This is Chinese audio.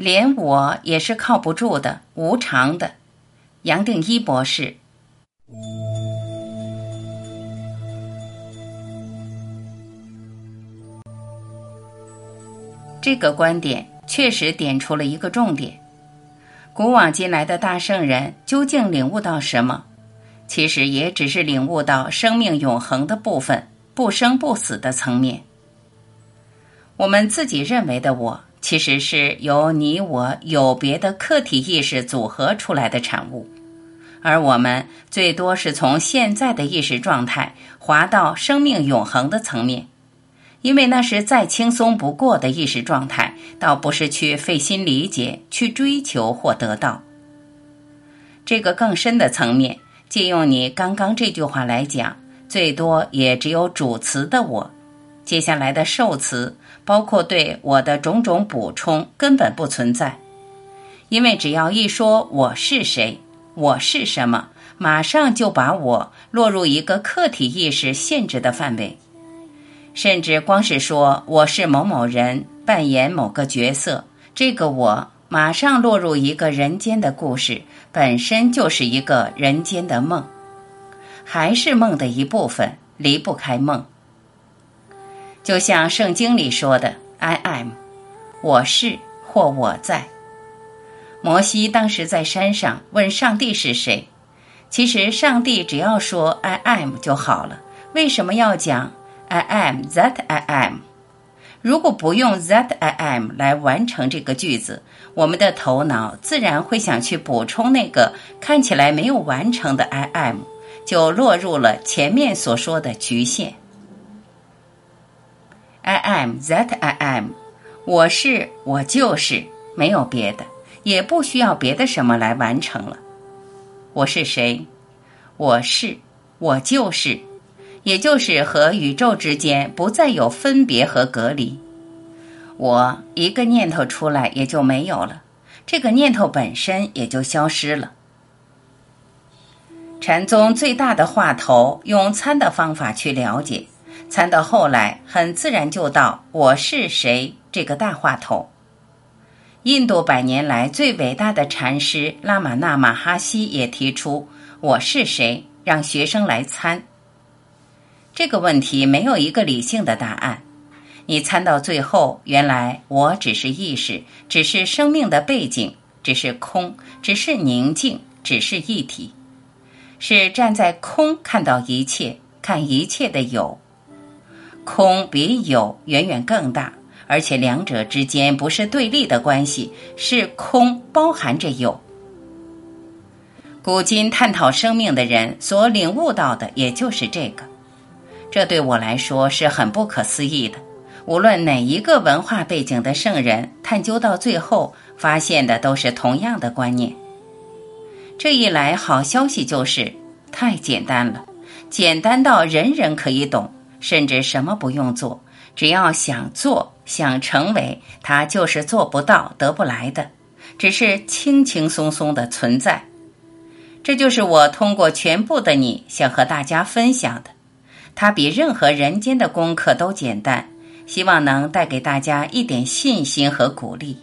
连我也是靠不住的，无常的。杨定一博士。这个观点确实点出了一个重点：古往今来的大圣人究竟领悟到什么？其实也只是领悟到生命永恒的部分，不生不死的层面。我们自己认为的我，其实是由你我有别的客体意识组合出来的产物，而我们最多是从现在的意识状态滑到生命永恒的层面。因为那是再轻松不过的意识状态，倒不是去费心理解、去追求或得到。这个更深的层面，借用你刚刚这句话来讲，最多也只有主词的我，接下来的受词，包括对我的种种补充，根本不存在。因为只要一说我是谁，我是什么，马上就把我落入一个客体意识限制的范围。甚至光是说我是某某人，扮演某个角色，这个我马上落入一个人间的故事，本身就是一个人间的梦，还是梦的一部分，离不开梦。就像圣经里说的 “I am”，我是或我在。摩西当时在山上问上帝是谁，其实上帝只要说 “I am” 就好了，为什么要讲？I am that I am。如果不用 that I am 来完成这个句子，我们的头脑自然会想去补充那个看起来没有完成的 I am，就落入了前面所说的局限。I am that I am，我是我就是，没有别的，也不需要别的什么来完成了。我是谁？我是我就是。也就是和宇宙之间不再有分别和隔离，我一个念头出来也就没有了，这个念头本身也就消失了。禅宗最大的话头，用参的方法去了解，参到后来很自然就到我是谁这个大话头。印度百年来最伟大的禅师拉玛那马哈希也提出我是谁，让学生来参。这个问题没有一个理性的答案。你参到最后，原来我只是意识，只是生命的背景，只是空，只是宁静，只是一体，是站在空看到一切，看一切的有。空比有远远更大，而且两者之间不是对立的关系，是空包含着有。古今探讨生命的人所领悟到的，也就是这个。这对我来说是很不可思议的。无论哪一个文化背景的圣人，探究到最后，发现的都是同样的观念。这一来，好消息就是太简单了，简单到人人可以懂，甚至什么不用做，只要想做、想成为，他就是做不到、得不来的，只是轻轻松松的存在。这就是我通过全部的你想和大家分享的。它比任何人间的功课都简单，希望能带给大家一点信心和鼓励。